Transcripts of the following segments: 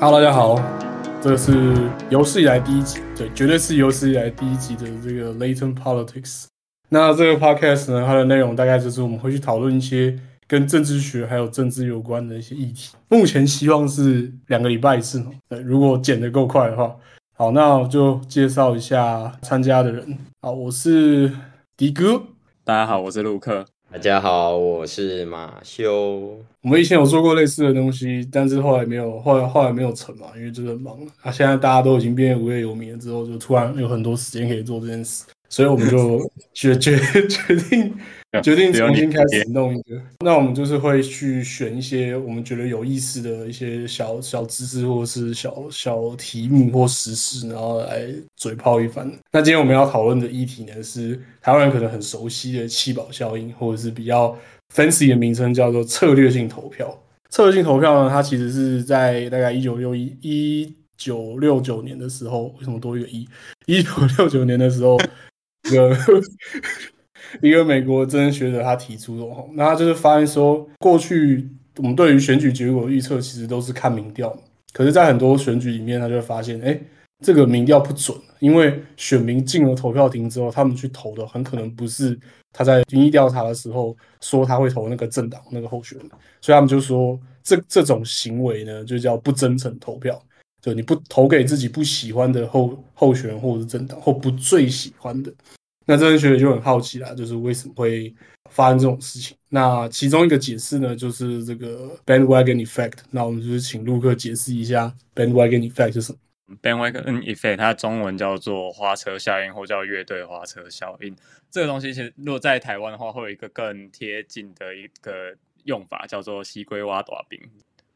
Hello，大家好，这是有史以来第一集，对，绝对是有史以来第一集的这个 Latent Politics。那这个 podcast 呢，它的内容大概就是我们会去讨论一些跟政治学还有政治有关的一些议题。目前希望是两个礼拜一次，对，如果剪得够快的话。好，那我就介绍一下参加的人。好，我是迪哥。大家好，我是陆克。大家好，我是马修。我们以前有做过类似的东西，但是后来没有，后来后来没有成嘛，因为真的忙。啊，现在大家都已经变无业游民了，之后就突然有很多时间可以做这件事，所以我们就决决决定。决定重新开始弄一个，那我们就是会去选一些我们觉得有意思的一些小小知识，或者是小小题目或实事，然后来嘴炮一番。那今天我们要讨论的议题呢，是台湾人可能很熟悉的七宝效应，或者是比较 fancy 的名称叫做策略性投票。策略性投票呢，它其实是在大概一九六一一九六九年的时候，为什么多一个一？一九六九年的时候，一个。一个美国真学者他提出的，那他就是发现说，过去我们对于选举结果预测其实都是看民调，可是，在很多选举里面，他就会发现，哎，这个民调不准，因为选民进了投票亭之后，他们去投的很可能不是他在民意调查的时候说他会投那个政党那个候选人，所以他们就说这这种行为呢，就叫不真诚投票，就你不投给自己不喜欢的候候选人或者是政党，或不最喜欢的。那这些学者就很好奇啦，就是为什么会发生这种事情？那其中一个解释呢，就是这个 bandwagon effect。那我们就是请陆克解释一下 bandwagon effect 是什么？bandwagon effect 它中文叫做花车效应，或叫乐队花车效应。这个东西其实如果在台湾的话，会有一个更贴近的一个用法，叫做西龟挖短兵，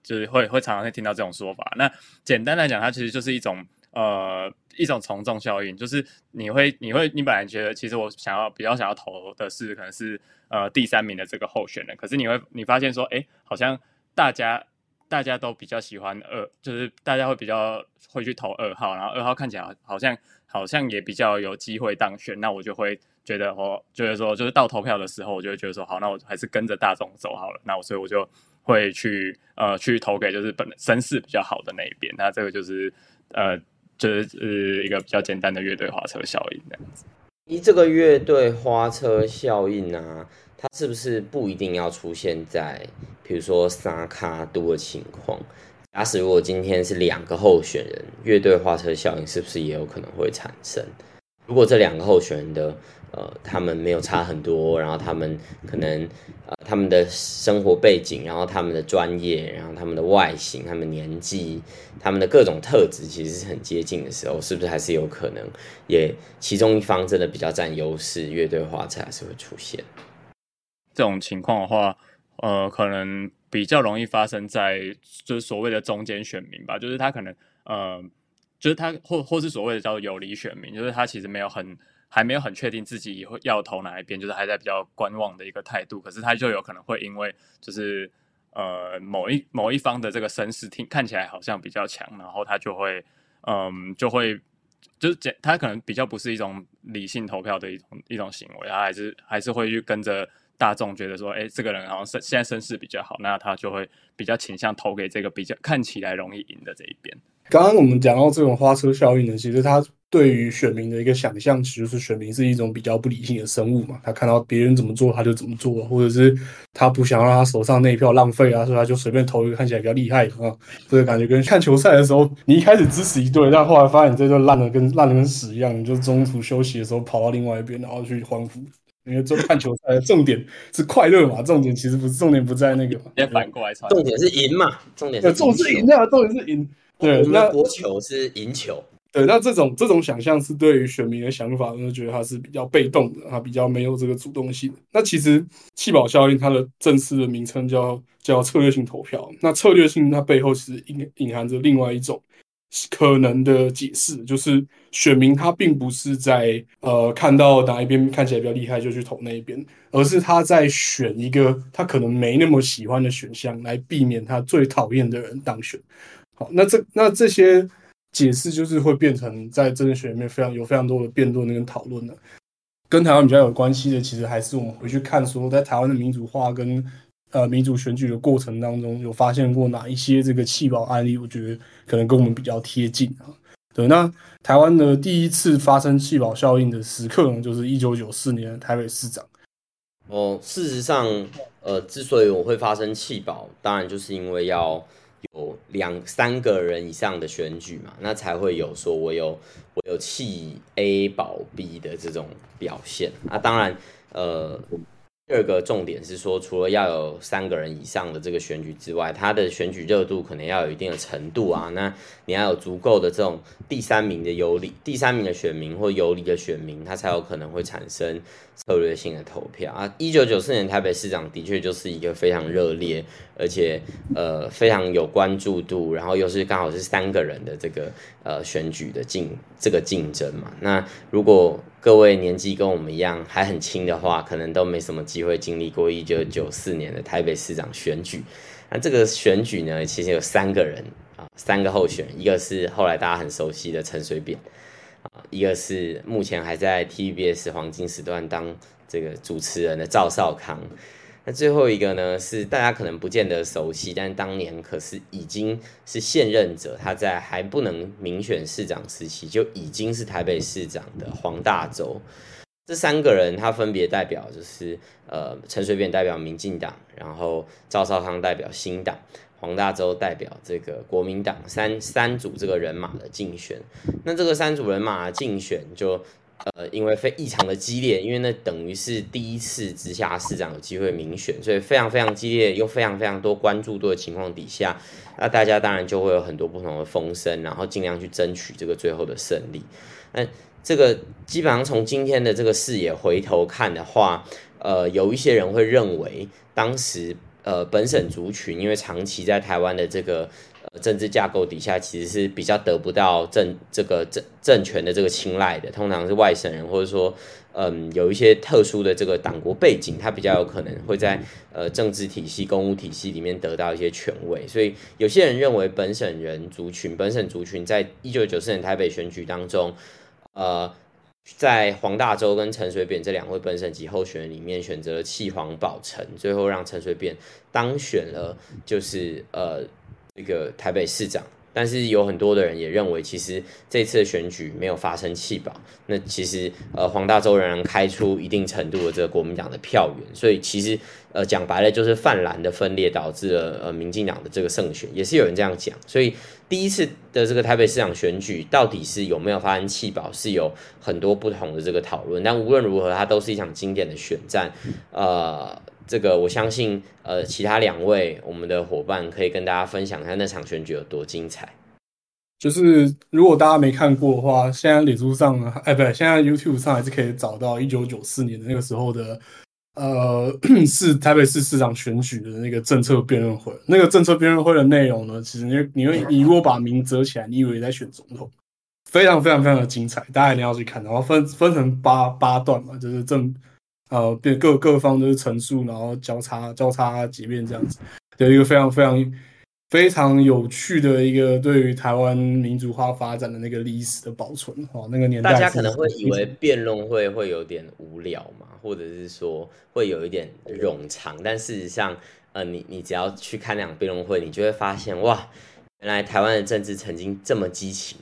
就是会会常常会听到这种说法。那简单来讲，它其实就是一种。呃，一种从众效应，就是你会，你会，你本来觉得其实我想要比较想要投的是可能是呃第三名的这个候选人，可是你会你发现说，哎，好像大家大家都比较喜欢二，就是大家会比较会去投二号，然后二号看起来好像好像也比较有机会当选，那我就会觉得哦，就是说就是到投票的时候，我就会觉得说，好，那我还是跟着大众走好了，那我所以我就会去呃去投给就是本身势比较好的那一边，那这个就是呃。就是一个比较简单的乐队花车效应这样子。咦这个乐队花车效应啊，它是不是不一定要出现在，比如说沙卡多的情况？假使如果今天是两个候选人，乐队花车效应是不是也有可能会产生？如果这两个候选人的呃，他们没有差很多，然后他们可能呃，他们的生活背景，然后他们的专业，然后他们的外形，他们年纪，他们的各种特质其实是很接近的时候，是不是还是有可能，也其中一方真的比较占优势，乐队化才是会出现。这种情况的话，呃，可能比较容易发生在就是所谓的中间选民吧，就是他可能呃，就是他或或是所谓的叫有离选民，就是他其实没有很。还没有很确定自己会要投哪一边，就是还在比较观望的一个态度。可是他就有可能会因为就是呃某一某一方的这个声势听看起来好像比较强，然后他就会嗯就会就是简他可能比较不是一种理性投票的一种一种行为，他还是还是会去跟着大众觉得说，哎，这个人好像是现在声势比较好，那他就会比较倾向投给这个比较看起来容易赢的这一边。刚刚我们讲到这种花车效应呢，其实它。对于选民的一个想象，其实是选民是一种比较不理性的生物嘛。他看到别人怎么做，他就怎么做，或者是他不想让他手上那一票浪费啊，所以他就随便投一个看起来比较厉害啊。这个感觉跟看球赛的时候，你一开始支持一队，但后来发现你这队烂的跟烂的跟屎一样，你就中途休息的时候跑到另外一边，然后去欢呼。因为这看球赛的重点是快乐嘛，重点其实不是重点不在那个，要反过来，重点是赢嘛，重点是重是赢啊，重点是赢。对，那国球是赢球。对，那这种这种想象是对于选民的想法，就觉得他是比较被动的，他比较没有这个主动性。那其实弃保效应它的正式的名称叫叫策略性投票。那策略性它背后其实隐隐含着另外一种可能的解释，就是选民他并不是在呃看到哪一边看起来比较厉害就去投那一边，而是他在选一个他可能没那么喜欢的选项，来避免他最讨厌的人当选。那这那这些。解释就是会变成在政治学里面非常有非常多的辩论跟讨论的。跟台湾比较有关系的，其实还是我们回去看说，在台湾的民主化跟呃民主选举的过程当中，有发现过哪一些这个弃保案例？我觉得可能跟我们比较贴近啊。对，那台湾的第一次发生弃保效应的时刻呢，就是一九九四年台北市长。哦，事实上，呃，之所以我会发生弃保，当然就是因为要有两三个人以上的选举嘛，那才会有说我有我有弃 A 保 B 的这种表现。啊当然，呃。第二个重点是说，除了要有三个人以上的这个选举之外，他的选举热度可能要有一定的程度啊。那你要有足够的这种第三名的有利、第三名的选民或有利的选民，他才有可能会产生策略性的投票啊。一九九四年台北市长的确就是一个非常热烈，而且呃非常有关注度，然后又是刚好是三个人的这个呃选举的竞这个竞争嘛。那如果各位年纪跟我们一样还很轻的话，可能都没什么机会经历过一九九四年的台北市长选举。那这个选举呢，其实有三个人啊，三个候选人，一个是后来大家很熟悉的陈水扁啊，一个是目前还在 TVBS 黄金时段当这个主持人的赵少康。那最后一个呢，是大家可能不见得熟悉，但当年可是已经是现任者，他在还不能民选市长时期就已经是台北市长的黄大洲。这三个人他分别代表就是呃陈水扁代表民进党，然后赵少康代表新党，黄大洲代表这个国民党，三三组这个人马的竞选。那这个三组人马的竞选就。呃，因为非异常的激烈，因为那等于是第一次直辖市长有机会民选，所以非常非常激烈，又非常非常多关注度的情况底下，那大家当然就会有很多不同的风声，然后尽量去争取这个最后的胜利。那这个基本上从今天的这个视野回头看的话，呃，有一些人会认为，当时呃本省族群因为长期在台湾的这个。政治架构底下其实是比较得不到政这个政政权的这个青睐的，通常是外省人，或者说，嗯，有一些特殊的这个党国背景，他比较有可能会在呃政治体系、公务体系里面得到一些权位。所以有些人认为本省人族群、本省族群在一九九四年台北选举当中，呃，在黄大洲跟陈水扁这两位本省级候选人里面选择了弃黄保陈，最后让陈水扁当选了，就是呃。这个台北市长，但是有很多的人也认为，其实这次的选举没有发生弃保。那其实呃，黄大洲仍然开出一定程度的这个国民党的票源，所以其实呃讲白了就是泛蓝的分裂导致了呃民进党的这个胜选，也是有人这样讲。所以第一次的这个台北市长选举到底是有没有发生弃保，是有很多不同的这个讨论。但无论如何，它都是一场经典的选战，呃。这个我相信，呃，其他两位我们的伙伴可以跟大家分享一下那场选举有多精彩。就是如果大家没看过的话，现在脸书上，哎，不对，现在 YouTube 上还是可以找到一九九四年的那个时候的，呃，是台北市市长选举的那个政策辩论会。那个政策辩论会的内容呢，其实你你会你如果把名折起来，你以为在选总统，非常非常非常的精彩，大家一定要去看。然后分分成八八段嘛，就是正。呃，变各各方都是陈述，然后交叉交叉几遍这样子，有一个非常非常非常有趣的一个对于台湾民主化发展的那个历史的保存。哦，那个年代大家可能会以为辩论会会有点无聊嘛，或者是说会有一点冗长，但事实上，呃，你你只要去看两辩论会，你就会发现，哇，原来台湾的政治曾经这么激情。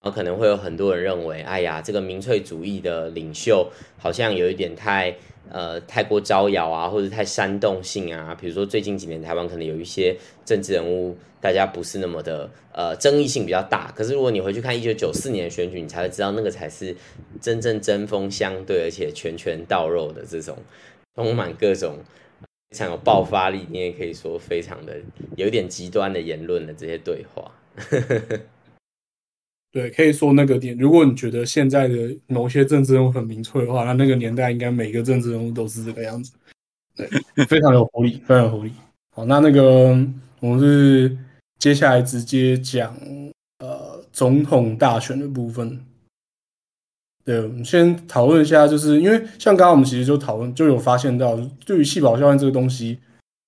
然后可能会有很多人认为，哎呀，这个民粹主义的领袖好像有一点太呃太过招摇啊，或者太煽动性啊。比如说最近几年台湾可能有一些政治人物，大家不是那么的呃争议性比较大。可是如果你回去看一九九四年的选举，你才会知道那个才是真正针锋相对，而且拳拳到肉的这种充满各种非常有爆发力，你也可以说非常的有一点极端的言论的这些对话。对，可以说那个点。如果你觉得现在的某些政治人物很民粹的话，那那个年代应该每个政治人物都是这个样子。对，非常有活力，非常有活力。好，那那个我们是接下来直接讲呃总统大选的部分。对，我们先讨论一下，就是因为像刚刚我们其实就讨论，就有发现到，对于细胞效应这个东西，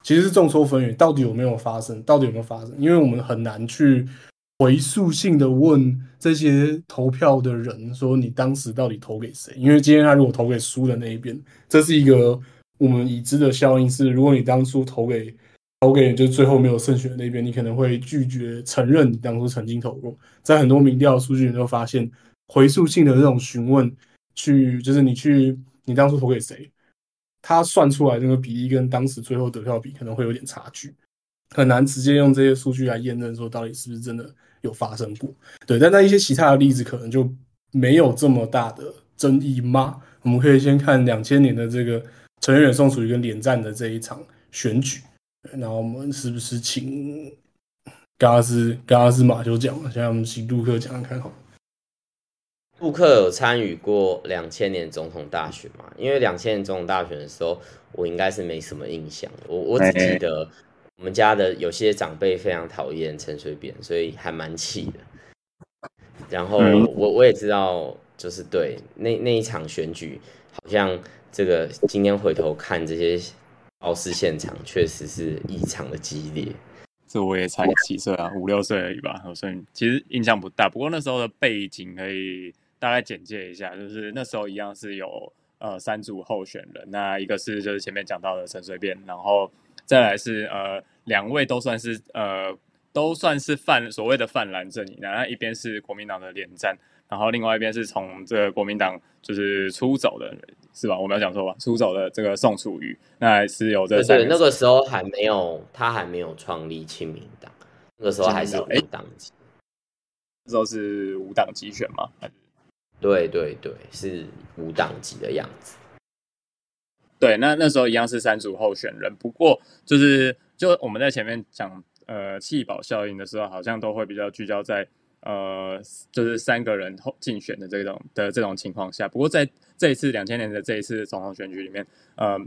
其实是众说纷纭，到底有没有发生，到底有没有发生？因为我们很难去。回溯性的问这些投票的人说，你当时到底投给谁？因为今天他如果投给输的那一边，这是一个我们已知的效应是，如果你当初投给投给就最后没有胜选的那边，你可能会拒绝承认你当初曾经投过。在很多民调数据，你都发现回溯性的这种询问，去就是你去你当初投给谁，他算出来那个比例跟当时最后得票比可能会有点差距，很难直接用这些数据来验证说到底是不是真的有发生过。对，但在一些其他的例子可能就没有这么大的争议吗？我们可以先看两千年的这个陈水扁、宋楚瑜跟连战的这一场选举。然后我们是不是请刚刚是刚刚是马修讲了，现在我们请杜克讲看好。杜克有参与过两千年总统大选嘛？因为两千年总统大选的时候，我应该是没什么印象。我我只记得我们家的有些长辈非常讨厌陈水扁，所以还蛮气的。然后我我也知道，就是对那那一场选举，好像这个今天回头看这些。奥斯现场确实是异常的激烈，这我也才几岁啊，五六岁而已吧，所以其实印象不大。不过那时候的背景可以大概简介一下，就是那时候一样是有呃三组候选人，那一个是就是前面讲到的陈水扁，然后再来是呃两位都算是呃都算是泛所谓的泛蓝阵营，然后一边是国民党的连战。然后另外一边是从这个国民党就是出走的，是吧？我没有讲错吧？出走的这个宋楚瑜，那是有这对那个时候还没有，他还没有创立亲民党，那个时候还是无党籍，那时候是无党籍选吗？对对对，是无党籍的样子。对，那那时候一样是三组候选人，不过就是就我们在前面讲呃弃保效应的时候，好像都会比较聚焦在。呃，就是三个人竞选的这种的这种情况下，不过在这一次两千年的这一次总统选举里面，呃，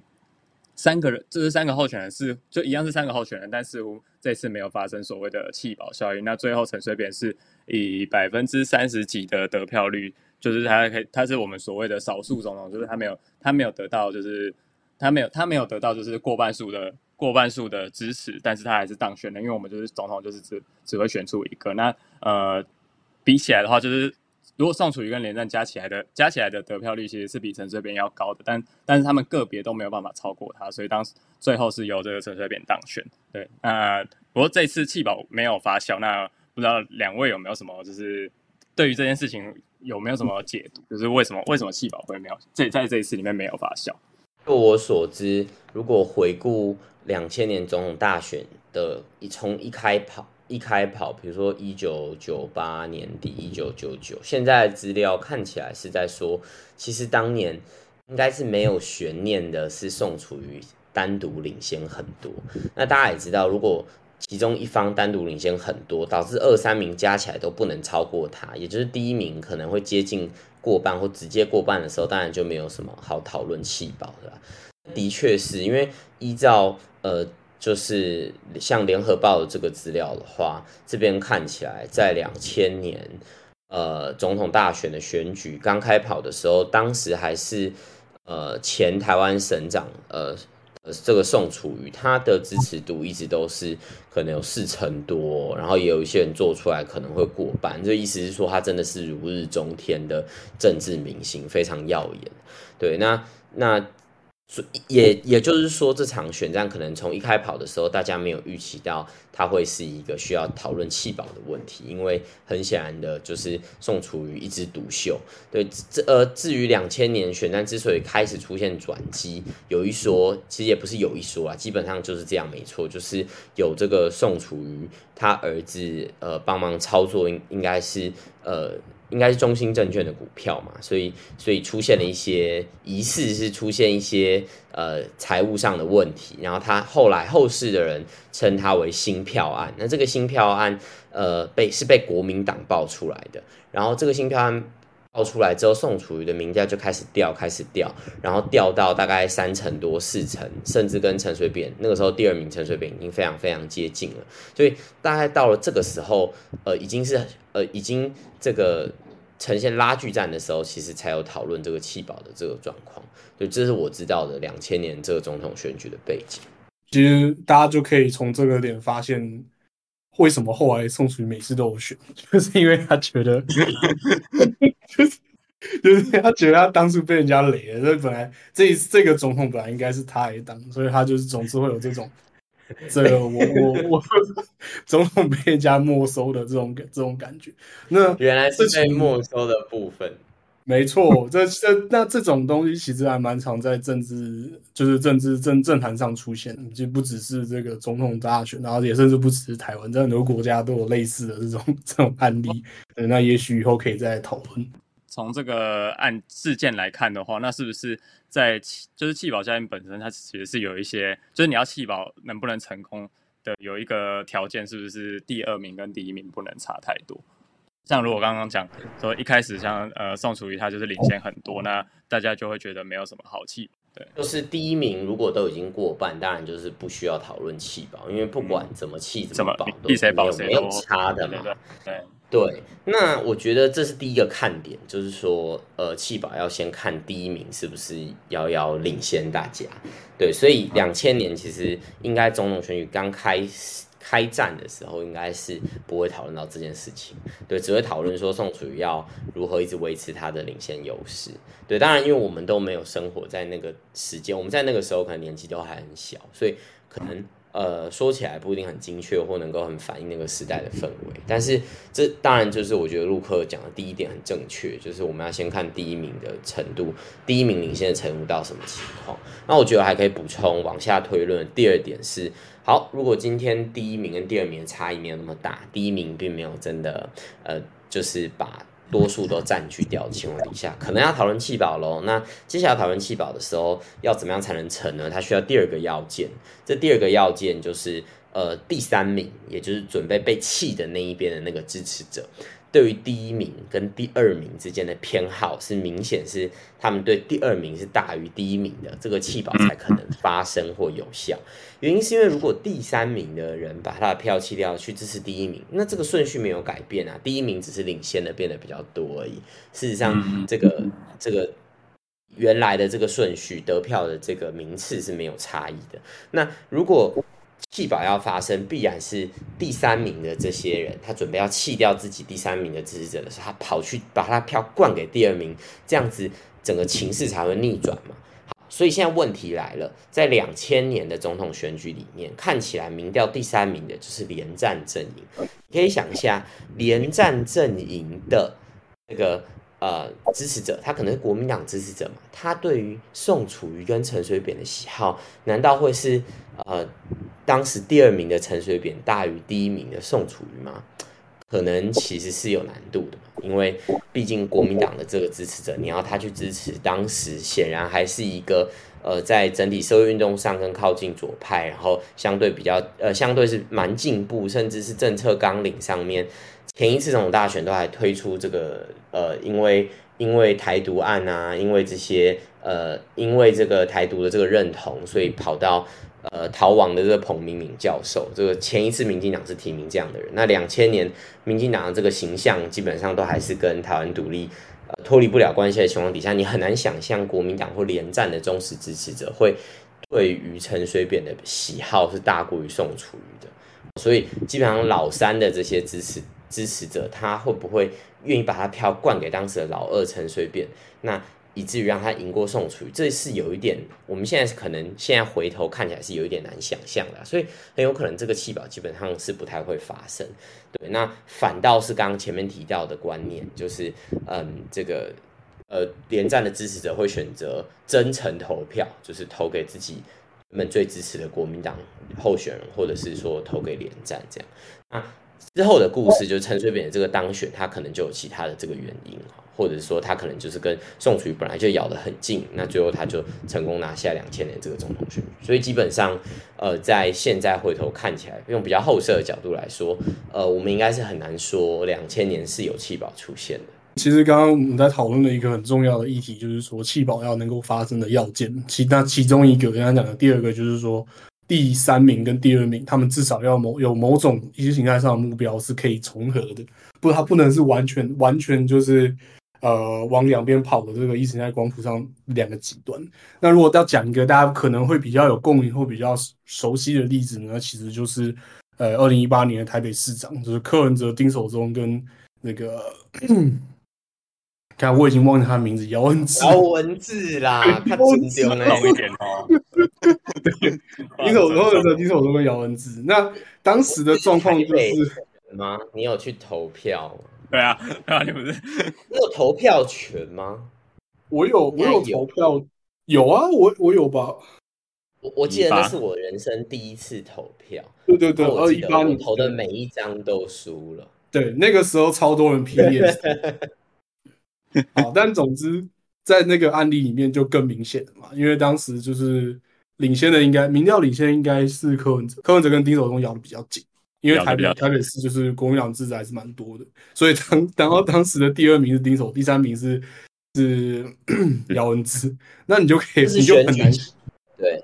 三个人就是三个候选人是就一样是三个候选人，但似乎这次没有发生所谓的弃保效应。那最后陈水扁是以百分之三十几的得票率，就是他可以他是我们所谓的少数总统，就是他没有他没有得到就是他没有他没有得到就是过半数的。过半数的支持，但是他还是当选了，因为我们就是总统，就是只只会选出一个。那呃，比起来的话，就是如果宋楚瑜跟连战加起来的加起来的得票率，其实是比陈水扁要高的，但但是他们个别都没有办法超过他，所以当时最后是由这个陈水扁当选。对，那不过这次弃保没有发酵，那不知道两位有没有什么就是对于这件事情有没有什么解读？就是为什么为什么弃保会没有这在这一次里面没有发酵？就我所知，如果回顾。两千年总统大选的一从一开跑一开跑，比如说一九九八年底一九九九，现在资料看起来是在说，其实当年应该是没有悬念的，是宋楚瑜单独领先很多。那大家也知道，如果其中一方单独领先很多，导致二三名加起来都不能超过他，也就是第一名可能会接近过半或直接过半的时候，当然就没有什么好讨论弃保的。的确是因为依照。呃，就是像联合报的这个资料的话，这边看起来在两千年，呃，总统大选的选举刚开跑的时候，当时还是呃前台湾省长，呃呃这个宋楚瑜，他的支持度一直都是可能有四成多，然后也有一些人做出来可能会过半，这意思是说他真的是如日中天的政治明星，非常耀眼。对，那那。所以也也就是说，这场选战可能从一开跑的时候，大家没有预期到它会是一个需要讨论弃保的问题，因为很显然的就是宋楚瑜一枝独秀。对，这呃，至于两千年选战之所以开始出现转机，有一说，其实也不是有一说啊，基本上就是这样，没错，就是有这个宋楚瑜他儿子呃帮忙操作，应应该是呃。应该是中兴证券的股票嘛，所以所以出现了一些疑似是出现一些呃财务上的问题，然后他后来后世的人称它为新票案。那这个新票案呃被是被国民党爆出来的，然后这个新票案爆出来之后，宋楚瑜的名价就开始掉，开始掉，然后掉到大概三成多、四成，甚至跟陈水扁那个时候第二名陈水扁已经非常非常接近了。所以大概到了这个时候，呃，已经是呃已经这个。呈现拉锯战的时候，其实才有讨论这个弃保的这个状况。就这是我知道的两千年这个总统选举的背景。其实大家就可以从这个点发现，为什么后来宋楚瑜每次都有选，就是因为他觉得，就是就是他觉得他当初被人家雷了，所以本来这这个总统本来应该是他来当，所以他就是总是会有这种，这个我我我总统被人家没收的这种这种感觉。那原来是被没收的部分。没错，这这那这种东西其实还蛮常在政治，就是政治政政坛上出现，就不只是这个总统大选，然后也甚至不只是台湾，在很多国家都有类似的这种这种案例。那也许以后可以再讨论。从这个案事件来看的话，那是不是在就是弃保效应本身，它其实是有一些，就是你要弃保能不能成功的有一个条件，是不是第二名跟第一名不能差太多？像如果刚刚讲说一开始像呃宋楚瑜他就是领先很多，那大家就会觉得没有什么好气。对，就是第一名如果都已经过半，当然就是不需要讨论气保，因为不管怎么气怎么保，比谁保谁没有差的嘛。对对，那我觉得这是第一个看点，就是说呃气保要先看第一名是不是遥遥领先大家。对，所以两千年其实应该总统选举刚开始。开战的时候应该是不会讨论到这件事情，对，只会讨论说宋楚瑜要如何一直维持他的领先优势。对，当然因为我们都没有生活在那个时间，我们在那个时候可能年纪都还很小，所以可能呃说起来不一定很精确或能够很反映那个时代的氛围。但是这当然就是我觉得陆克讲的第一点很正确，就是我们要先看第一名的程度，第一名领先的程度到什么情况。那我觉得还可以补充往下推论，第二点是。好，如果今天第一名跟第二名的差异没有那么大，第一名并没有真的呃，就是把多数都占据掉的情况底下，可能要讨论弃保喽。那接下来讨论弃保的时候，要怎么样才能成呢？它需要第二个要件，这第二个要件就是呃第三名，也就是准备被弃的那一边的那个支持者。对于第一名跟第二名之间的偏好是明显是他们对第二名是大于第一名的，这个弃保才可能发生或有效。原因是因为如果第三名的人把他的票弃掉去支持第一名，那这个顺序没有改变啊，第一名只是领先的变得比较多而已。事实上，这个这个原来的这个顺序得票的这个名次是没有差异的。那如果弃保要发生，必然是第三名的这些人，他准备要弃掉自己第三名的支持者的时候，他跑去把他票灌给第二名，这样子整个情势才会逆转嘛。好，所以现在问题来了，在两千年的总统选举里面，看起来民调第三名的就是连战阵营。可以想一下，连战阵营的这个。呃，支持者他可能是国民党支持者嘛？他对于宋楚瑜跟陈水扁的喜好，难道会是呃当时第二名的陈水扁大于第一名的宋楚瑜吗？可能其实是有难度的，因为毕竟国民党的这个支持者，你要他去支持，当时显然还是一个呃在整体社会运动上更靠近左派，然后相对比较呃相对是蛮进步，甚至是政策纲领上面。前一次总统大选都还推出这个呃，因为因为台独案啊，因为这些呃，因为这个台独的这个认同，所以跑到呃逃亡的这个彭明敏教授。这个前一次民进党是提名这样的人。那两千年民进党的这个形象基本上都还是跟台湾独立呃脱离不了关系的情况底下，你很难想象国民党或连战的忠实支持者会对于陈水扁的喜好是大过于宋楚瑜的。所以基本上老三的这些支持。支持者他会不会愿意把他票灌给当时的老二陈水扁？那以至于让他赢过宋楚瑜，这是有一点，我们现在可能现在回头看起来是有一点难想象的，所以很有可能这个弃保基本上是不太会发生。对，那反倒是刚刚前面提到的观念，就是嗯，这个呃连战的支持者会选择真诚投票，就是投给自己们最支持的国民党候选人，或者是说投给连战这样。那之后的故事就是陈水扁的这个当选，他可能就有其他的这个原因，或者说他可能就是跟宋楚瑜本来就咬得很近，那最后他就成功拿下两千年这个总统选举。所以基本上，呃，在现在回头看起来，用比较后设的角度来说，呃，我们应该是很难说两千年是有弃保出现的。其实刚刚我们在讨论的一个很重要的议题，就是说弃保要能够发生的要件，其那其中一个刚刚讲的第二个就是说。第三名跟第二名，他们至少要某有某种意识形态上的目标是可以重合的，不，它不能是完全完全就是呃往两边跑的这个意识形态光谱上两个极端。那如果要讲一个大家可能会比较有共鸣或比较熟悉的例子呢，其实就是呃，二零一八年的台北市长，就是柯文哲、丁守中跟那个，看我已经忘记他的名字，姚文智。姚文智啦，他真丢呢。懂一点哦。丁守中的丁守中跟姚文智，那当时的状况就是吗？你有去投票？对啊，对啊，你不是你有投票权吗？我有，我有投票，有啊，我我有吧。我我记得那是我人生第一次投票。对对对，二一八你投的每一张都输了。对，那个时候超多人 PS。好，但总之在那个案例里面就更明显了嘛，因为当时就是领先的应该民调领先应该是柯文哲，柯文哲跟丁守中咬的比较紧，因为台北台北市就是国民党支持还是蛮多的，所以当然后当时的第二名是丁守，第三名是是 姚文智，那你就可以你就很难对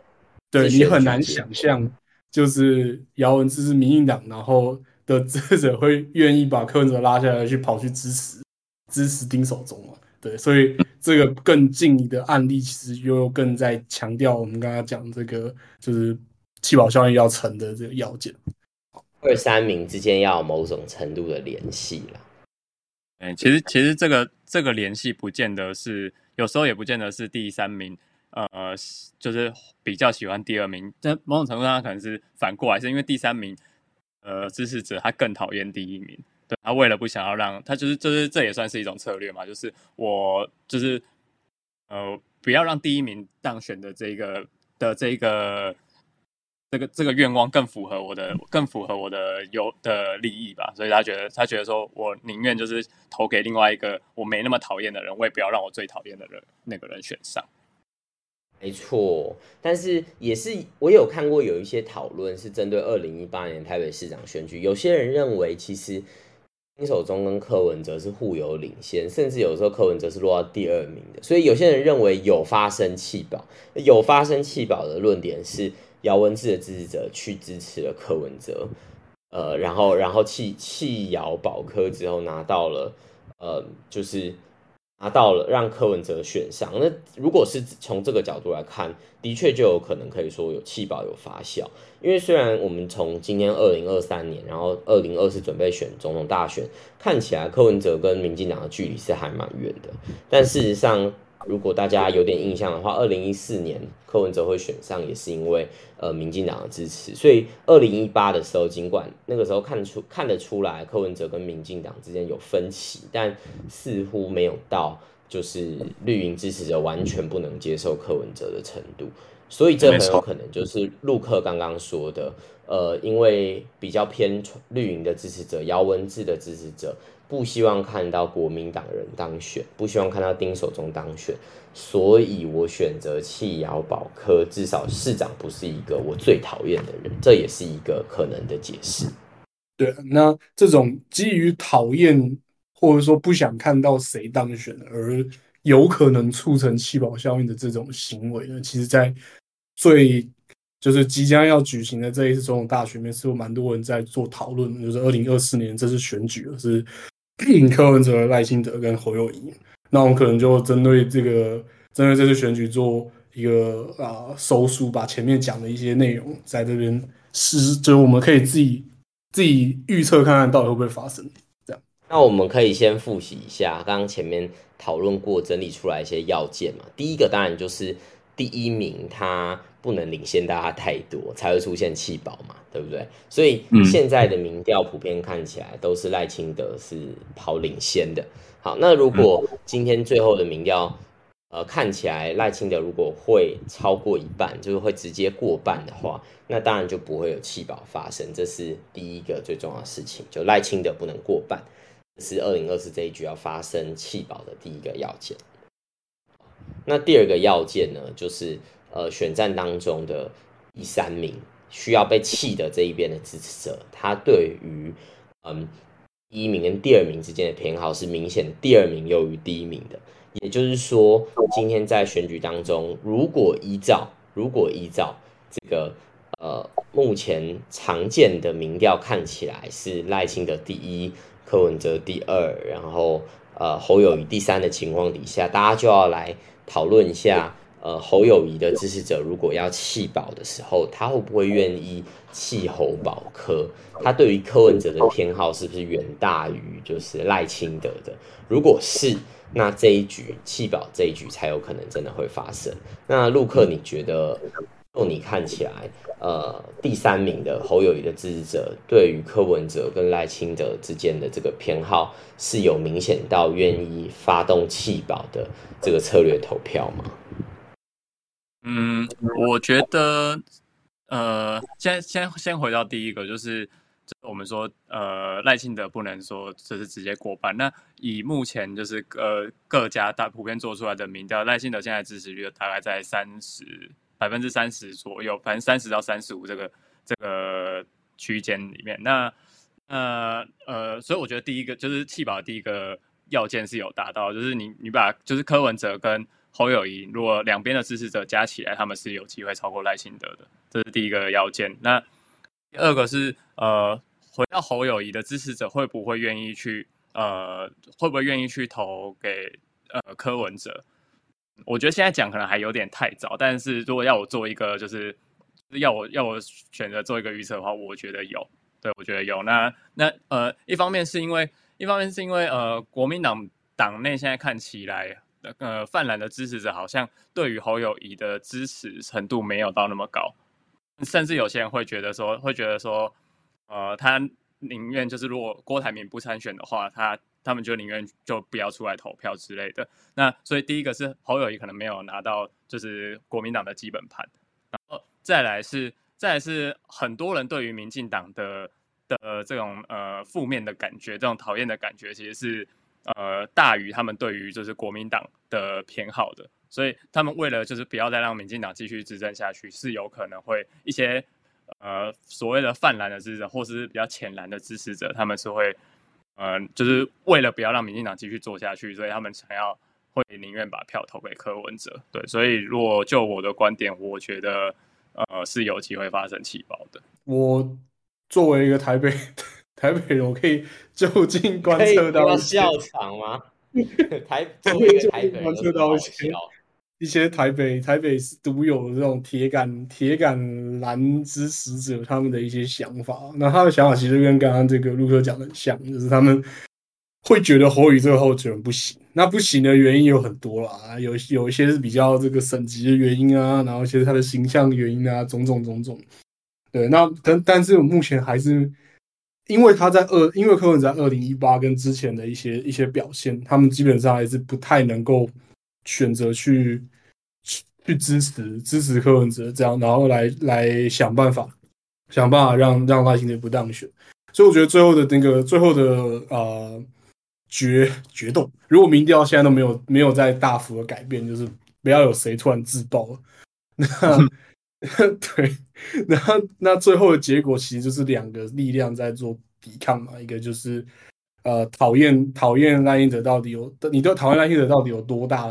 对你很难想象，就是姚文智是民进党，然后的支持者会愿意把柯文哲拉下来去跑去支持。支持丁守中嘛？对，所以这个更近的案例，其实又更在强调我们刚刚讲这个，就是气保效应要成的这个要件。二三名之间要有某种程度的联系了。嗯，其实其实这个这个联系不见得是，有时候也不见得是第三名，呃，就是比较喜欢第二名。但某种程度上，可能是反过来，是因为第三名，呃，支持者他更讨厌第一名。对他为了不想要让他就是就是这也算是一种策略嘛，就是我就是呃不要让第一名当选的这个的这个这个这个愿望更符合我的更符合我的有的利益吧，所以他觉得他觉得说我宁愿就是投给另外一个我没那么讨厌的人，我也不要让我最讨厌的人那个人选上。没错，但是也是我有看过有一些讨论是针对二零一八年台北市长选举，有些人认为其实。金守中跟柯文哲是互有领先，甚至有时候柯文哲是落到第二名的。所以有些人认为有发生弃保，有发生弃保的论点是姚文智的支持者去支持了柯文哲，呃，然后然后弃弃姚保科之后拿到了，呃，就是。拿到了，让柯文哲选上。那如果是从这个角度来看，的确就有可能可以说有弃保有发酵。因为虽然我们从今年二零二三年，然后二零二四准备选总统大选，看起来柯文哲跟民进党的距离是还蛮远的，但事实上。如果大家有点印象的话，二零一四年柯文哲会选上，也是因为呃民进党的支持。所以二零一八的时候，尽管那个时候看出看得出来柯文哲跟民进党之间有分歧，但似乎没有到就是绿营支持者完全不能接受柯文哲的程度。所以这很有可能就是陆克刚刚说的，呃，因为比较偏绿营的支持者，姚文智的支持者。不希望看到国民党人当选，不希望看到丁守中当选，所以我选择弃姚保科，至少市长不是一个我最讨厌的人，这也是一个可能的解释。对，那这种基于讨厌或者说不想看到谁当选而有可能促成弃保效应的这种行为呢，其实，在最就是即将要举行的这一次总统大选面，是有蛮多人在做讨论，就是二零二四年这次选举是。柯文哲、赖清德跟侯友谊，那我们可能就针对这个，针对这次选举做一个啊收书，把前面讲的一些内容在这边是，就是我们可以自己自己预测看看到底会不会发生。这样，那我们可以先复习一下刚刚前面讨论过、整理出来一些要件嘛。第一个当然就是第一名他。不能领先大家太多，才会出现弃保嘛，对不对？所以现在的民调普遍看起来都是赖清德是跑领先的。好，那如果今天最后的民调，呃，看起来赖清德如果会超过一半，就是会直接过半的话，那当然就不会有弃保发生。这是第一个最重要的事情，就赖清德不能过半，是二零二四这一局要发生弃保的第一个要件。那第二个要件呢，就是。呃，选战当中的第三名需要被弃的这一边的支持者，他对于嗯第一名跟第二名之间的偏好是明显第二名优于第一名的。也就是说，今天在选举当中，如果依照如果依照这个呃目前常见的民调看起来是赖清德第一，柯文哲第二，然后呃侯友谊第三的情况底下，大家就要来讨论一下。呃侯友谊的支持者如果要弃保的时候，他会不会愿意弃侯保柯？他对于柯文哲的偏好是不是远大于就是赖清德的？如果是，那这一局弃保这一局才有可能真的会发生。那陆克，你觉得？就你看起来，呃，第三名的侯友谊的支持者，对于柯文哲跟赖清德之间的这个偏好，是有明显到愿意发动弃保的这个策略投票吗？嗯，我觉得，呃，先先先回到第一个，就是我们说，呃，赖清德不能说就是直接过半。那以目前就是呃各家大普遍做出来的民调，赖清德现在支持率大概在三十。百分之三十左右，反正三十到三十五这个这个区间里面，那呃呃，所以我觉得第一个就是弃保第一个要件是有达到，就是你你把就是柯文哲跟侯友谊，如果两边的支持者加起来，他们是有机会超过赖清德的，这是第一个要件。那第二个是呃，回到侯友谊的支持者会不会愿意去呃，会不会愿意去投给呃柯文哲？我觉得现在讲可能还有点太早，但是如果要我做一个，就是要我要我选择做一个预测的话，我觉得有，对我觉得有。那那呃，一方面是因为，一方面是因为呃，国民党党内现在看起来，呃，泛蓝的支持者好像对于侯友谊的支持程度没有到那么高，甚至有些人会觉得说，会觉得说，呃，他宁愿就是如果郭台铭不参选的话，他。他们就宁愿就不要出来投票之类的。那所以第一个是侯友谊可能没有拿到就是国民党的基本盘，然后再来是再来是很多人对于民进党的的这种呃负面的感觉，这种讨厌的感觉，其实是呃大于他们对于就是国民党的偏好的。所以他们为了就是不要再让民进党继续执政下去，是有可能会一些呃所谓的泛蓝的支持者，或是比较浅蓝的支持者，他们是会。嗯，就是为了不要让民进党继续做下去，所以他们想要会宁愿把票投给柯文哲。对，所以如果就我的观点，我觉得呃是有机会发生气爆的。我作为一个台北台北人，我可以就近观测到笑场吗？台作为一个台北人，观测到一些。一些台北台北是独有的这种铁杆铁杆蓝支持者，他们的一些想法。那他的想法其实跟刚刚这个陆哥讲的很像，就是他们会觉得侯宇这个候选人不行。那不行的原因有很多啦，有有一些是比较这个省级的原因啊，然后一些他的形象原因啊，种种种种。对，那但但是我目前还是因为他在二，因为柯文哲在二零一八跟之前的一些一些表现，他们基本上还是不太能够。选择去去支持支持柯文哲这样，然后来来想办法想办法让让赖清德不当选，所以我觉得最后的那个最后的呃决决斗，如果民调现在都没有没有在大幅的改变，就是不要有谁突然自爆了，那 对，然后那最后的结果其实就是两个力量在做抵抗嘛，一个就是呃讨厌讨厌赖清德到底有你都讨厌赖清德到底有多大？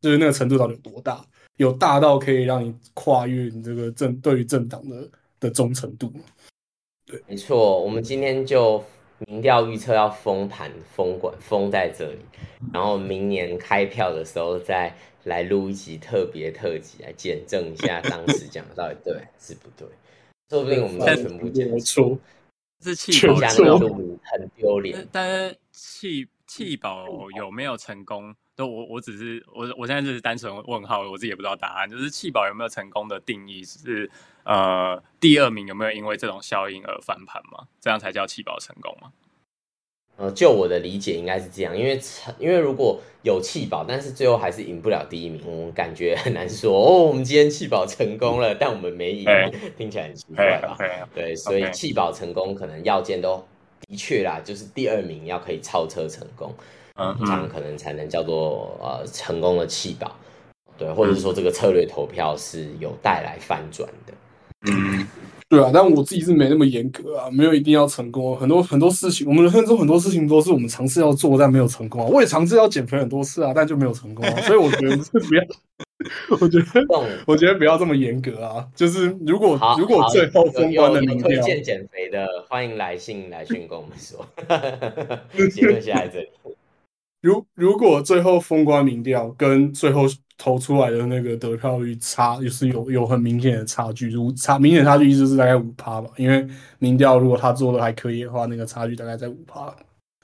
就是那个程度到底有多大？有大到可以让你跨越你这个政对于政党的的忠诚度吗？对，没错。我们今天就民调预测要封盘封管封在这里，然后明年开票的时候再来录一集特别特辑来检证一下当时讲的到底对是不对。说不定我们全部讲出，是气保很丢脸。但是气气保有没有成功？都我我只是我我现在就是单纯问号，我自己也不知道答案。就是弃保有没有成功的定义是呃第二名有没有因为这种效应而翻盘吗？这样才叫弃保成功吗？呃，就我的理解应该是这样，因为因为如果有弃保，但是最后还是赢不了第一名，我感觉很难说哦。我们今天弃保成功了，但我们没赢，听起来很奇怪吧？对，所以弃保成功可能要件都的确啦，就是第二名要可以超车成功。这样可能才能叫做呃成功的弃保，对，或者是说这个策略投票是有带来翻转的。嗯，对啊，但我自己是没那么严格啊，没有一定要成功。很多很多事情，我们人生中很多事情都是我们尝试要做，但没有成功啊。我也尝试要减肥很多次啊，但就没有成功啊。所以我觉得不要，我觉得我觉得不要这么严格啊。就是如果如果最后封关的推荐减肥的，欢迎来信来讯跟我们说。结论写在这里。如如果最后封关民调跟最后投出来的那个得票率差，就是有有很明显的差距，就差明显差距意思是大概五趴吧。因为民调如果他做的还可以的话，那个差距大概在五趴。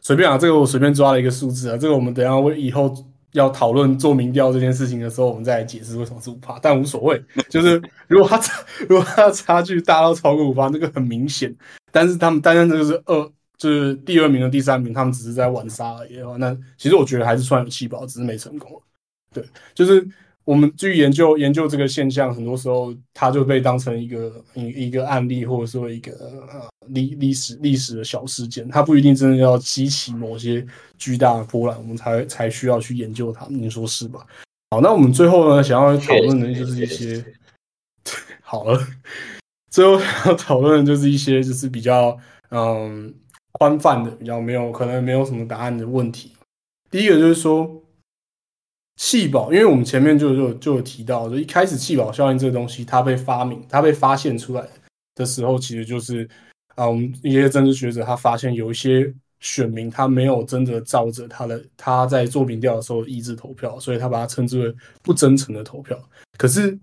随便啊，这个我随便抓了一个数字啊，这个我们等下为以后要讨论做民调这件事情的时候，我们再来解释为什么是五趴。但无所谓，就是如果他差 如果他的差距大到超过五趴，那个很明显。但是他们单单这个是二，就是第二名和第三名，他们只是在玩沙而已的话，那其实我觉得还是算有气保，只是没成功。对，就是我们去研究研究这个现象，很多时候它就被当成一个一一个案例，或者说一个呃历历史历史的小事件，它不一定真的要激起某些巨大的波澜，我们才才需要去研究它。你说是吧？好，那我们最后呢，想要讨论的就是一些好了，最后要讨论的就是一些就是比较嗯宽泛的，比较没有可能没有什么答案的问题。第一个就是说。气保，因为我们前面就就就有提到，就一开始气保效应这个东西，它被发明、它被发现出来的时候，其实就是啊，我们一些政治学者他发现有一些选民他没有真的照着他的他在做民调的时候意志投票，所以他把它称之为不真诚的投票。可是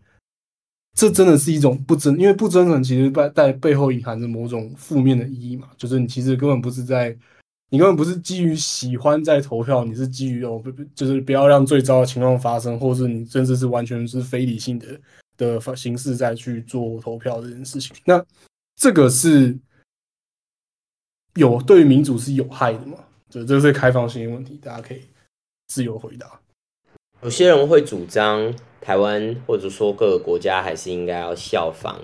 这真的是一种不真，因为不真诚其实在在背后隐含着某种负面的意义嘛，就是你其实根本不是在。你根本不是基于喜欢在投票，你是基于哦不不，就是不要让最糟的情况发生，或是你甚至是完全是非理性的的形式在去做投票这件事情。那这个是有对民主是有害的吗？这这是开放性的问题，大家可以自由回答。有些人会主张台湾或者说各个国家还是应该要效仿，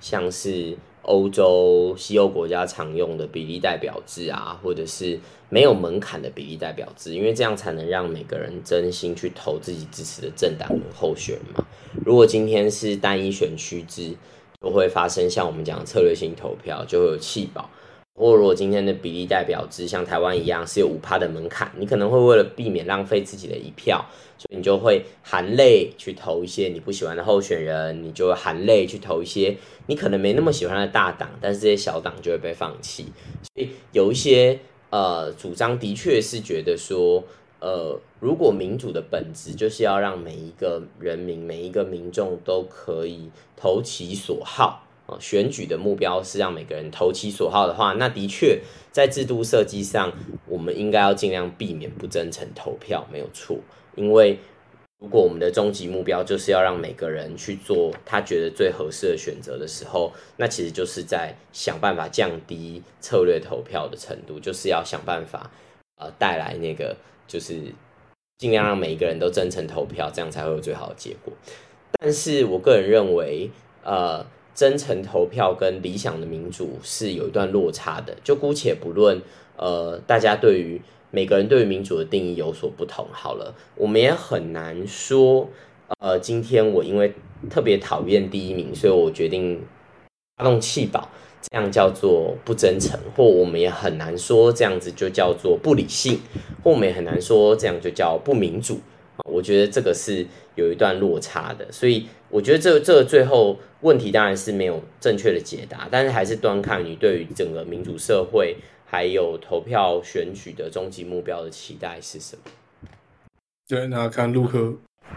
像是。欧洲、西欧国家常用的比例代表制啊，或者是没有门槛的比例代表制，因为这样才能让每个人真心去投自己支持的政党跟候选人嘛。如果今天是单一选区制，就会发生像我们讲策略性投票，就会有弃保。或如果今天的比例代表制像台湾一样是有五趴的门槛，你可能会为了避免浪费自己的一票，所以你就会含泪去投一些你不喜欢的候选人，你就含泪去投一些你可能没那么喜欢的大党，但是这些小党就会被放弃。所以有一些呃主张的确是觉得说，呃，如果民主的本质就是要让每一个人民、每一个民众都可以投其所好。选举的目标是让每个人投其所好的话，那的确在制度设计上，我们应该要尽量避免不真诚投票，没有错。因为如果我们的终极目标就是要让每个人去做他觉得最合适的选择的时候，那其实就是在想办法降低策略投票的程度，就是要想办法呃带来那个就是尽量让每一个人都真诚投票，这样才会有最好的结果。但是我个人认为，呃。真诚投票跟理想的民主是有一段落差的，就姑且不论，呃，大家对于每个人对于民主的定义有所不同。好了，我们也很难说，呃，今天我因为特别讨厌第一名，所以我决定发动弃保，这样叫做不真诚，或我们也很难说这样子就叫做不理性，或我们也很难说这样就叫不民主。我觉得这个是有一段落差的，所以我觉得这这最后问题当然是没有正确的解答，但是还是端看你对于整个民主社会还有投票选举的终极目标的期待是什么。对，那看陆科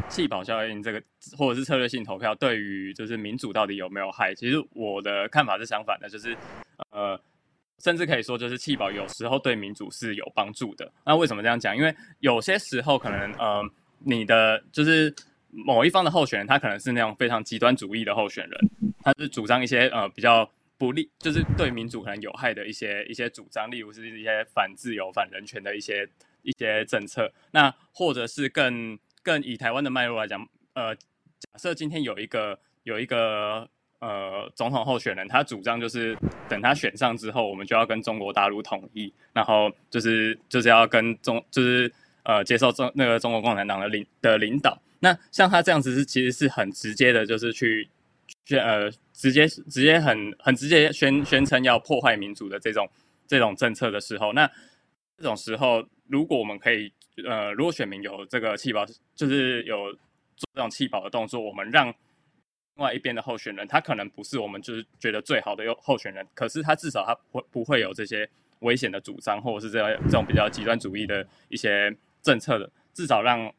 弃保效应这个，或者是策略性投票对于就是民主到底有没有害？其实我的看法是相反的，就是呃，甚至可以说就是弃保有时候对民主是有帮助的。那为什么这样讲？因为有些时候可能呃。你的就是某一方的候选人，他可能是那种非常极端主义的候选人，他是主张一些呃比较不利，就是对民主可能有害的一些一些主张，例如是一些反自由、反人权的一些一些政策。那或者是更更以台湾的脉络来讲，呃，假设今天有一个有一个呃总统候选人，他主张就是等他选上之后，我们就要跟中国大陆统一，然后就是就是要跟中就是。呃，接受中那个中国共产党的领的领导，那像他这样子是其实是很直接的，就是去宣呃直接直接很很直接宣宣称要破坏民主的这种这种政策的时候，那这种时候，如果我们可以呃，如果选民有这个弃保，就是有做这种弃保的动作，我们让另外一边的候选人，他可能不是我们就是觉得最好的候候选人，可是他至少他不不会有这些危险的主张，或者是这样这种比较极端主义的一些。政策的，至少让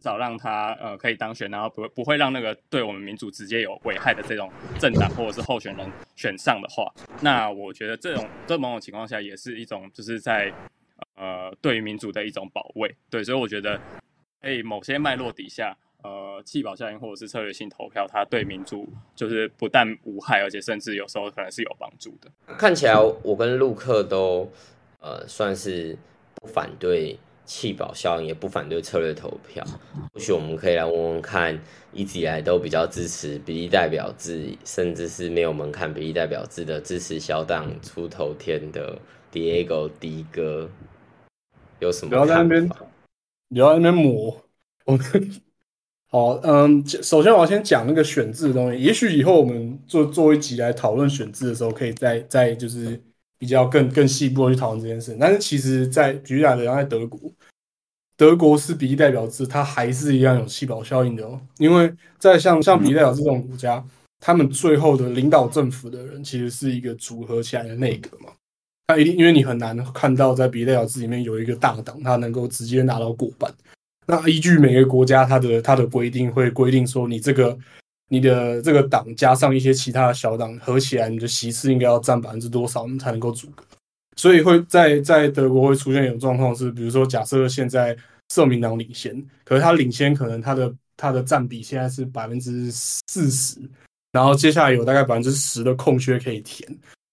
少让他呃可以当选，然后不不会让那个对我们民主直接有危害的这种政党或者是候选人选上的话，那我觉得这种在某种情况下也是一种就是在呃对于民主的一种保卫。对，所以我觉得在某些脉络底下，呃，弃保效应或者是策略性投票，它对民主就是不但无害，而且甚至有时候可能是有帮助的。看起来我跟陆克都呃算是不反对。弃保效应也不反对策略投票，或许我们可以来问问看，一直以来都比较支持比例代表制，甚至是没有门槛比例代表制的支持小党出头天的 Diego 迪哥有什么？不要在那边，不要在那边磨。我 好，嗯，首先我要先讲那个选制的东西，也许以后我们做做一集来讨论选制的时候，可以再再就是。比较更更细部的去讨论这件事，但是其实，在举例来讲，在德国，德国是比例代表制，它还是一样有气保效应的哦。因为在像像比例代表这种国家，他们最后的领导政府的人其实是一个组合起来的内阁嘛。那一定因为你很难看到在比例代表制里面有一个大党，它能够直接拿到过半。那依据每个国家它的它的规定，会规定说你这个。你的这个党加上一些其他的小党合起来，你的席次应该要占百分之多少，你才能够阻隔？所以会在在德国会出现一种状况是，比如说假设现在社民党领先，可是他领先可能他的他的占比现在是百分之四十，然后接下来有大概百分之十的空缺可以填，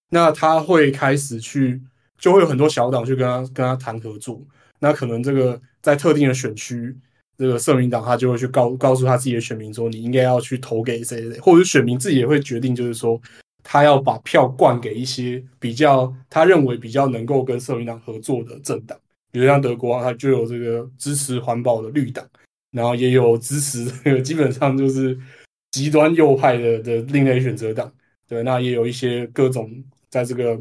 那他会开始去就会有很多小党去跟他跟他谈合作，那可能这个在特定的选区。这个社民党他就会去告告诉他自己的选民说，你应该要去投给谁谁，或者选民自己也会决定，就是说他要把票灌给一些比较他认为比较能够跟社民党合作的政党，比如像德国，它就有这个支持环保的绿党，然后也有支持基本上就是极端右派的的另类选择党，对，那也有一些各种在这个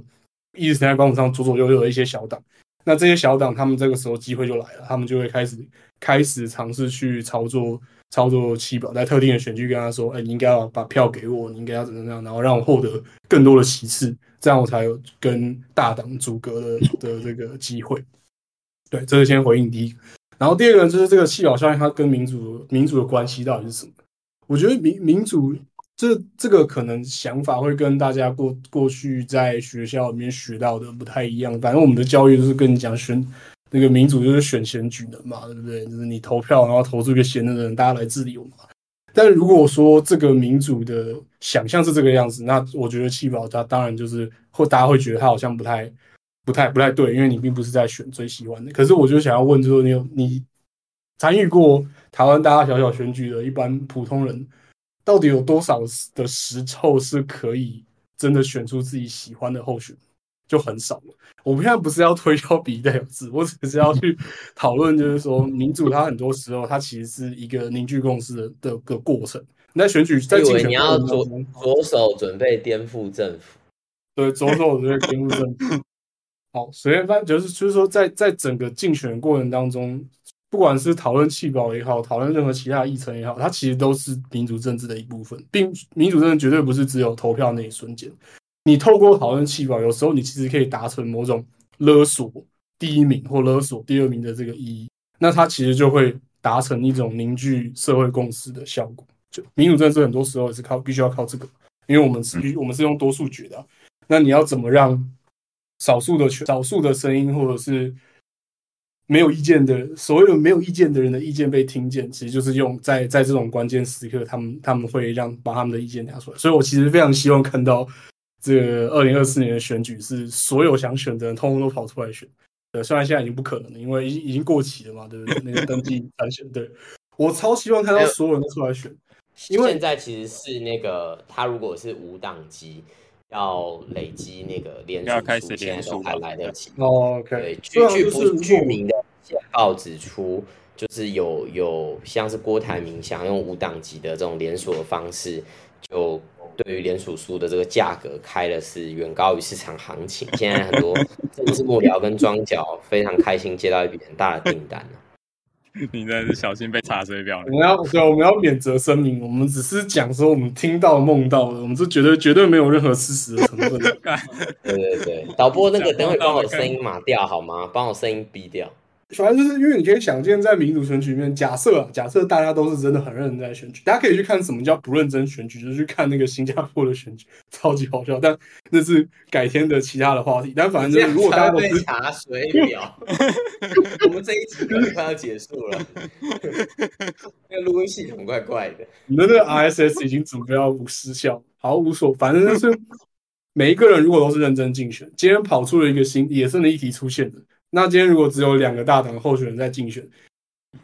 意识形态光谱上左左右右的一些小党。那这些小党，他们这个时候机会就来了，他们就会开始开始尝试去操作操作七表，在特定的选区跟他说：“哎，你应该要把票给我，你应该要怎么样，然后让我获得更多的席次，这样我才有跟大党阻隔的的这个机会。”对，这是先回应第一。然后第二个就是这个七表效应，它跟民主民主的关系到底是什么？我觉得民民主。这这个可能想法会跟大家过过去在学校里面学到的不太一样。反正我们的教育就是跟你讲选那个民主就是选选举的嘛，对不对？就是你投票，然后投出一个贤能的人，大家来治理我们。但如果说这个民主的想象是这个样子，那我觉得气保它当然就是或大家会觉得它好像不太不太不太对，因为你并不是在选最喜欢的。可是我就想要问，就是你有你参与过台湾大大小小选举的一般普通人。到底有多少的时候是可以真的选出自己喜欢的候选人？就很少了。我们现在不是要推销比代表制，我只是要去讨论，就是说民主它很多时候它其实是一个凝聚共识的的个过程。那选举在竞选你要左左手准备颠覆政府，对，左手准备颠覆政府。好，随便翻，就是就是说，在在整个竞选过程当中。不管是讨论气保也好，讨论任何其他议程也好，它其实都是民主政治的一部分，并民主政治绝对不是只有投票那一瞬间。你透过讨论气保，有时候你其实可以达成某种勒索第一名或勒索第二名的这个意义，那它其实就会达成一种凝聚社会共识的效果。就民主政治很多时候也是靠必须要靠这个，因为我们是，我们是用多数决的。那你要怎么让少数的少数的声音，或者是？没有意见的所谓的没有意见的人的意见被听见，其实就是用在在这种关键时刻，他们他们会让把他们的意见拿出来。所以我其实非常希望看到这个二零二四年的选举是所有想选的人通通都跑出来选。对，虽然现在已经不可能了，因为已已经过期了嘛，对不对？那个登记参选，对我超希望看到所有人都出来选。因为现在其实是那个他如果是无党籍。要累积那个连署数，现在都还来得及。哦，OK。据据不具名的简报指出，就是有有像是郭台铭想用五档级的这种连锁的方式，就对于连锁书的这个价格开的是远高于市场行情。现在很多 政治幕僚跟庄脚非常开心接到一笔很大的订单 你真的是小心被查水表。我们要对，我们要免责声明，我们只是讲说我们听到、梦到的，我们是绝对绝对没有任何事实的成分。对对对，导播那个等会帮我声音码掉好吗？帮我声音逼掉。反正就是因为你可以想见，在民主选举里面，假设啊，假设大家都是真的很认真在选举，大家可以去看什么叫不认真选举，就是去看那个新加坡的选举，超级好笑。但那是改天的其他的话题。但反正就是如果大家都是查水表，我们这一集快要结束了，那个录音系统怪怪的。你的那个 RSS 已经准备要失效，好无所，反正就是每一个人如果都是认真竞选，今天跑出了一个新野生的议题出现的。那今天如果只有两个大党候选人在竞选，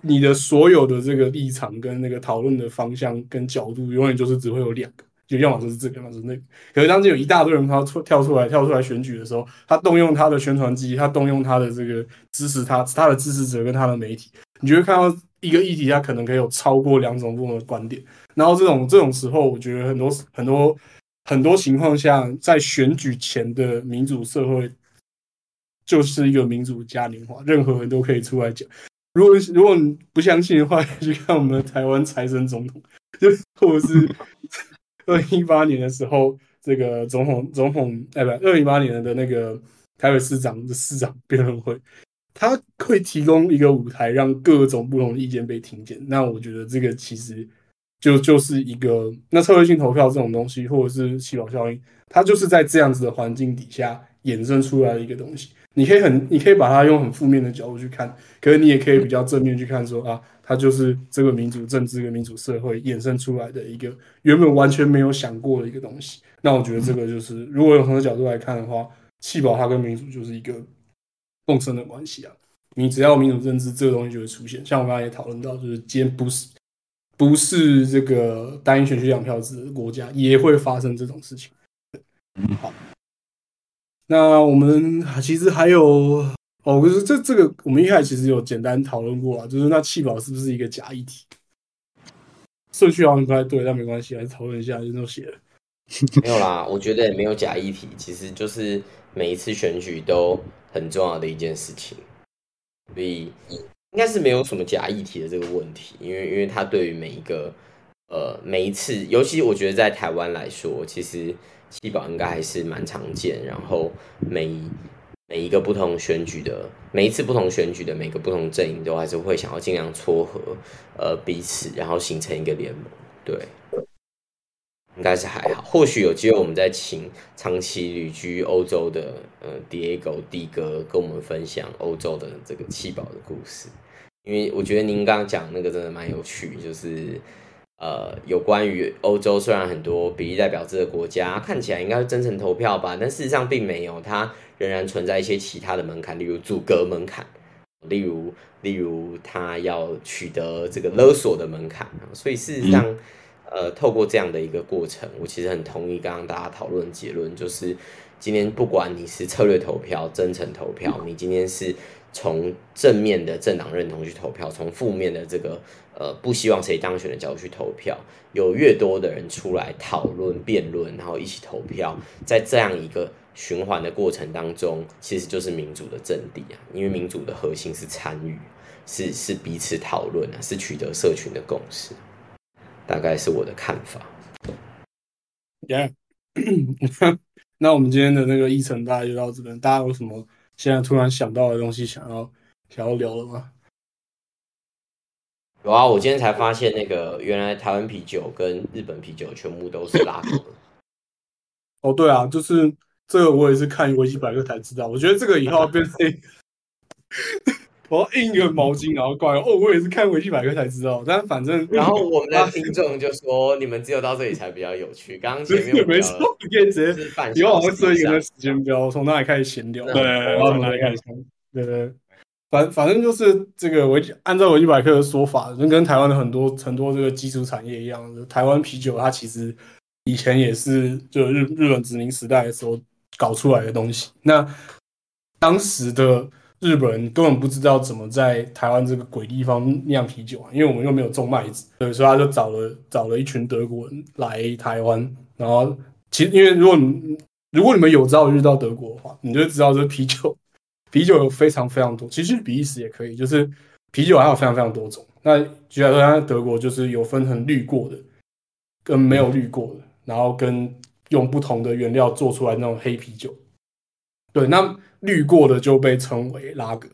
你的所有的这个立场跟那个讨论的方向跟角度，永远就是只会有两个，就要么就是这个，要么是那个。可是当今有一大堆人他出跳出来跳出来选举的时候，他动用他的宣传机，他动用他的这个支持他他的支持者跟他的媒体，你就会看到一个议题，他可能可以有超过两种不同的观点。然后这种这种时候，我觉得很多很多很多情况下，在选举前的民主社会。就是一个民主嘉年华，任何人都可以出来讲。如果如果你不相信的话，去看我们的台湾财神总统，就 或者是 二零一八年的时候，这个总统总统哎不，二零一八年的那个台北市长的市长辩论会，他会提供一个舞台，让各种不同的意见被听见。那我觉得这个其实就就是一个那策略性投票这种东西，或者是气泡效应，它就是在这样子的环境底下衍生出来的一个东西。你可以很，你可以把它用很负面的角度去看，可是你也可以比较正面去看，说啊，它就是这个民主政治跟民主社会衍生出来的一个原本完全没有想过的一个东西。那我觉得这个就是，如果用同个角度来看的话，弃保它跟民主就是一个共生的关系啊。你只要民主政治这个东西就会出现，像我刚才也讨论到，就是今天不是不是这个单一选区两票制的国家，也会发生这种事情。好。那我们其实还有哦，不是这这个我们一开始其实有简单讨论过啊，就是那气保是不是一个假议题？顺序好像不太对，但没关系，还是讨论一下，就这么写了。没有啦，我觉得也没有假议题，其实就是每一次选举都很重要的一件事情，所以应该是没有什么假议题的这个问题，因为因为它对于每一个呃每一次，尤其我觉得在台湾来说，其实。七保应该还是蛮常见，然后每每一个不同选举的每一次不同选举的每个不同阵营都还是会想要尽量撮合呃彼此，然后形成一个联盟。对，应该是还好。或许有机会，我们再请长期旅居欧洲的呃 Diego 弟哥跟我们分享欧洲的这个七保的故事，因为我觉得您刚刚讲那个真的蛮有趣，就是。呃，有关于欧洲，虽然很多比例代表制的国家看起来应该是真诚投票吧，但事实上并没有，它仍然存在一些其他的门槛，例如阻隔门槛，例如例如它要取得这个勒索的门槛所以事实上，呃，透过这样的一个过程，我其实很同意刚刚大家讨论结论，就是今天不管你是策略投票、真诚投票，你今天是从正面的政党认同去投票，从负面的这个。呃，不希望谁当选的角度去投票，有越多的人出来讨论、辩论，然后一起投票，在这样一个循环的过程当中，其实就是民主的阵地啊。因为民主的核心是参与，是是彼此讨论啊，是取得社群的共识，大概是我的看法。Yeah，那我们今天的那个议程大概就到这边，大家有什么现在突然想到的东西想要想要聊了吗？有啊，我今天才发现，那个原来台湾啤酒跟日本啤酒全部都是拉格。哦，对啊，就是这个，我也是看维基百科才知道。我觉得这个以后要变成，我要印个毛巾，然后挂。哦，我也是看维基百科才知道。但反正，然后我们的听众就说，你们只有到这里才比较有趣。刚刚前面没错，你可以直接以后我会设一个时间表，从哪里开始闲聊，对，然后从哪里开始，对对。反反正就是这个维按照维基百科的说法，就跟台湾的很多很多这个基础产业一样，台湾啤酒它其实以前也是就日日本殖民时代的时候搞出来的东西。那当时的日本人根本不知道怎么在台湾这个鬼地方酿啤酒啊，因为我们又没有种麦子，所以他就找了找了一群德国人来台湾。然后其实因为如果你如果你们有朝一日到德国的话，你就知道这啤酒。啤酒有非常非常多，其实比利时也可以，就是啤酒还有非常非常多种。那举例说，在德国就是有分成滤过的，跟没有滤过的，然后跟用不同的原料做出来那种黑啤酒。对，那滤过的就被称为拉格，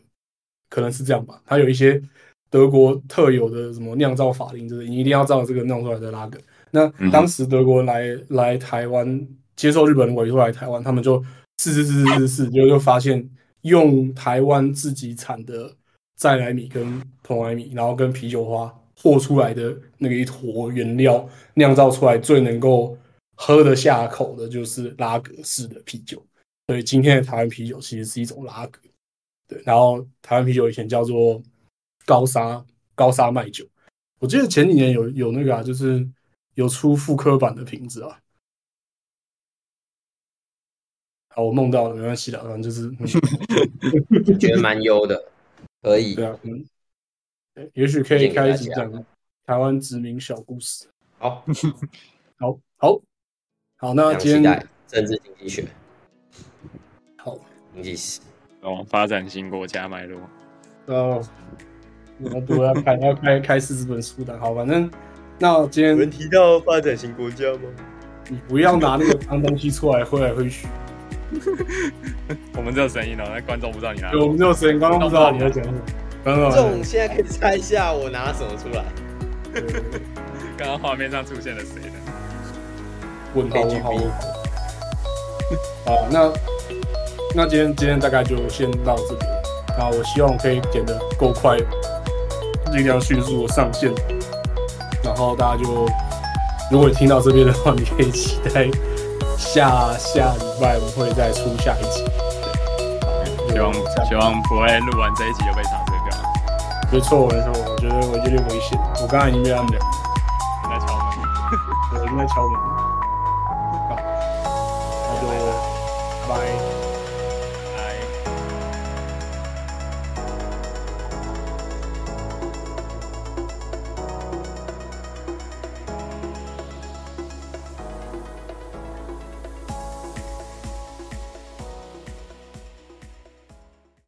可能是这样吧。它有一些德国特有的什么酿造法令，就是你一定要照这个弄出来的拉格。那当时德国来来台湾接受日本人委托来台湾，他们就试试试试试试，就就发现用台湾自己产的再来米跟蓬莱米，然后跟啤酒花和出来的那个一坨原料酿造出来最能够喝得下口的，就是拉格式的啤酒。所以今天的台湾啤酒其实是一种拉格，对。然后台湾啤酒以前叫做高沙高沙麦酒，我记得前几年有有那个啊，就是有出复刻版的瓶子啊。好，我梦到了，没关系的，反正就是 觉得蛮优的，可以。对啊，嗯，也许可以开一集讲台湾殖民小故事。好，好，好，好，那今天政治经济学。好，经济史哦，发展新国家脉络。哦，我们都要开要开开四十本书的。好，反正那今天有人提到发展型国家吗？你不要拿那个脏东西出来挥来挥去。我们只有声音哦，那观众不知道你拿。对，我们只有声音，观众不知道你在讲什么。观众现在可以猜一下，我拿什么出来？刚刚画面上出现了谁的？问号问号。好，那那今天今天大概就先到这边。那我希望可以剪得够快，尽量迅速的上线。然后大家就，如果你听到这边的话，你可以期待。下下礼拜我们会再出下一集，希望希望不会录完这一集就被查水表。没错没错，我觉得我有点危险。我刚才已经被他们两个在敲门，我已经在敲门。